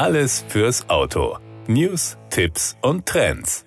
Alles fürs Auto. News, Tipps und Trends.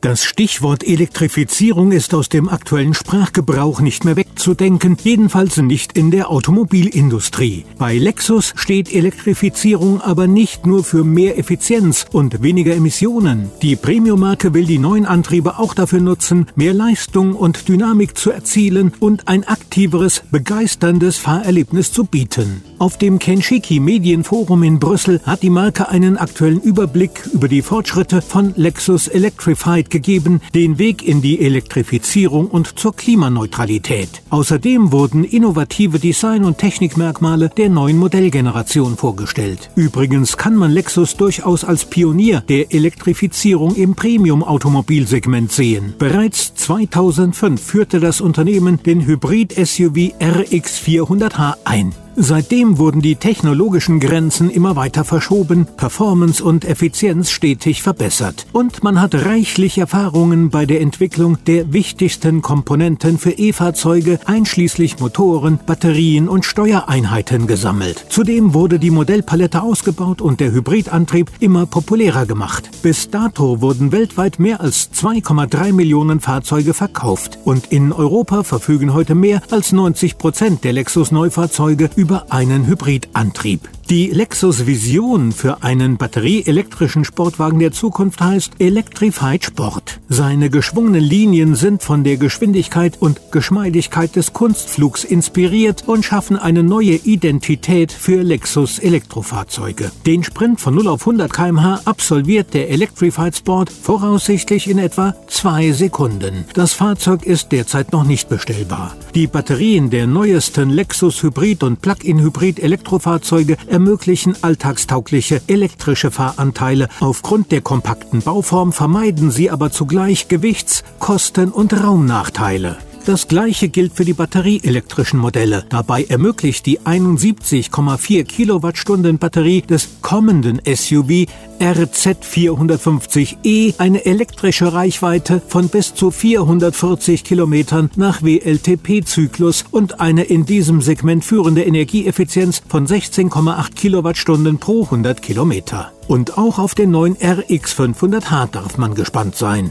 Das Stichwort Elektrifizierung ist aus dem aktuellen Sprachgebrauch nicht mehr wegzudenken, jedenfalls nicht in der Automobilindustrie. Bei Lexus steht Elektrifizierung aber nicht nur für mehr Effizienz und weniger Emissionen. Die Premium-Marke will die neuen Antriebe auch dafür nutzen, mehr Leistung und Dynamik zu erzielen und ein aktiveres, begeisterndes Fahrerlebnis zu bieten. Auf dem Kenshiki Medienforum in Brüssel hat die Marke einen aktuellen Überblick über die Fortschritte von Lexus Electrified gegeben, den Weg in die Elektrifizierung und zur Klimaneutralität. Außerdem wurden innovative Design- und Technikmerkmale der neuen Modellgeneration vorgestellt. Übrigens kann man Lexus durchaus als Pionier der Elektrifizierung im Premium-Automobilsegment sehen. Bereits 2005 führte das Unternehmen den Hybrid-SUV RX400h ein. Seitdem wurden die technologischen Grenzen immer weiter verschoben, Performance und Effizienz stetig verbessert und man hat reichlich Erfahrungen bei der Entwicklung der wichtigsten Komponenten für E-Fahrzeuge einschließlich Motoren, Batterien und Steuereinheiten gesammelt. Zudem wurde die Modellpalette ausgebaut und der Hybridantrieb immer populärer gemacht. Bis dato wurden weltweit mehr als 2,3 Millionen Fahrzeuge verkauft und in Europa verfügen heute mehr als 90 Prozent der Lexus Neufahrzeuge über über einen Hybridantrieb. Die Lexus Vision für einen batterieelektrischen Sportwagen der Zukunft heißt Electrified Sport. Seine geschwungenen Linien sind von der Geschwindigkeit und Geschmeidigkeit des Kunstflugs inspiriert und schaffen eine neue Identität für Lexus Elektrofahrzeuge. Den Sprint von 0 auf 100 km/h absolviert der Electrified Sport voraussichtlich in etwa zwei Sekunden. Das Fahrzeug ist derzeit noch nicht bestellbar. Die Batterien der neuesten Lexus Hybrid und Plug-in Hybrid Elektrofahrzeuge ermöglichen alltagstaugliche elektrische Fahranteile. Aufgrund der kompakten Bauform vermeiden sie aber zugleich Gewichts-, Kosten- und Raumnachteile. Das gleiche gilt für die batterieelektrischen Modelle. Dabei ermöglicht die 71,4 Kilowattstunden Batterie des kommenden SUV RZ450e eine elektrische Reichweite von bis zu 440 Kilometern nach WLTP-Zyklus und eine in diesem Segment führende Energieeffizienz von 16,8 Kilowattstunden pro 100 Kilometer. Und auch auf den neuen RX500h darf man gespannt sein.